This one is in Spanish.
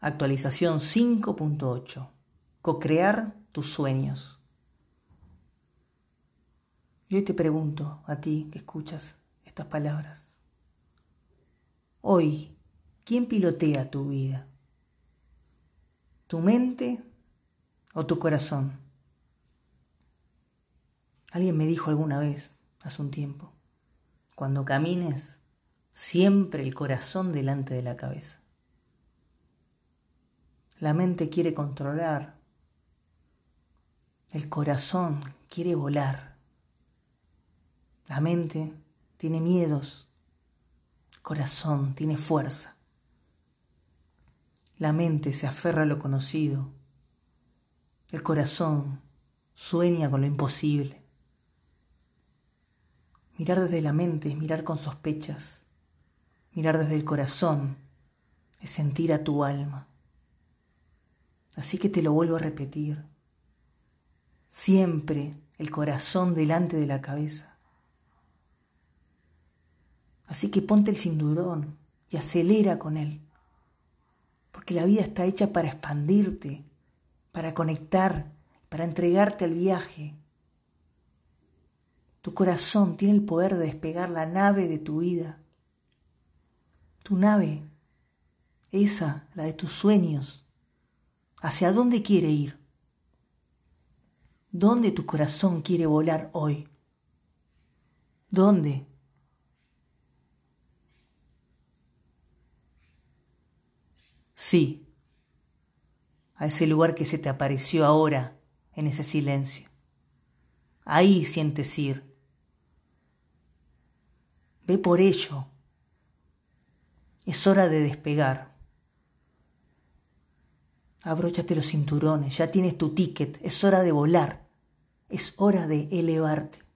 Actualización 5.8. Co-crear tus sueños. Y hoy te pregunto a ti que escuchas estas palabras. Hoy, ¿quién pilotea tu vida? ¿Tu mente o tu corazón? Alguien me dijo alguna vez, hace un tiempo, cuando camines, siempre el corazón delante de la cabeza. La mente quiere controlar. El corazón quiere volar. La mente tiene miedos. El corazón tiene fuerza. La mente se aferra a lo conocido. El corazón sueña con lo imposible. Mirar desde la mente es mirar con sospechas. Mirar desde el corazón es sentir a tu alma. Así que te lo vuelvo a repetir. Siempre el corazón delante de la cabeza. Así que ponte el cinturón y acelera con él. Porque la vida está hecha para expandirte, para conectar, para entregarte al viaje. Tu corazón tiene el poder de despegar la nave de tu vida. Tu nave, esa, la de tus sueños, ¿Hacia dónde quiere ir? ¿Dónde tu corazón quiere volar hoy? ¿Dónde? Sí, a ese lugar que se te apareció ahora en ese silencio. Ahí sientes ir. Ve por ello. Es hora de despegar. Abróchate los cinturones, ya tienes tu ticket, es hora de volar, es hora de elevarte.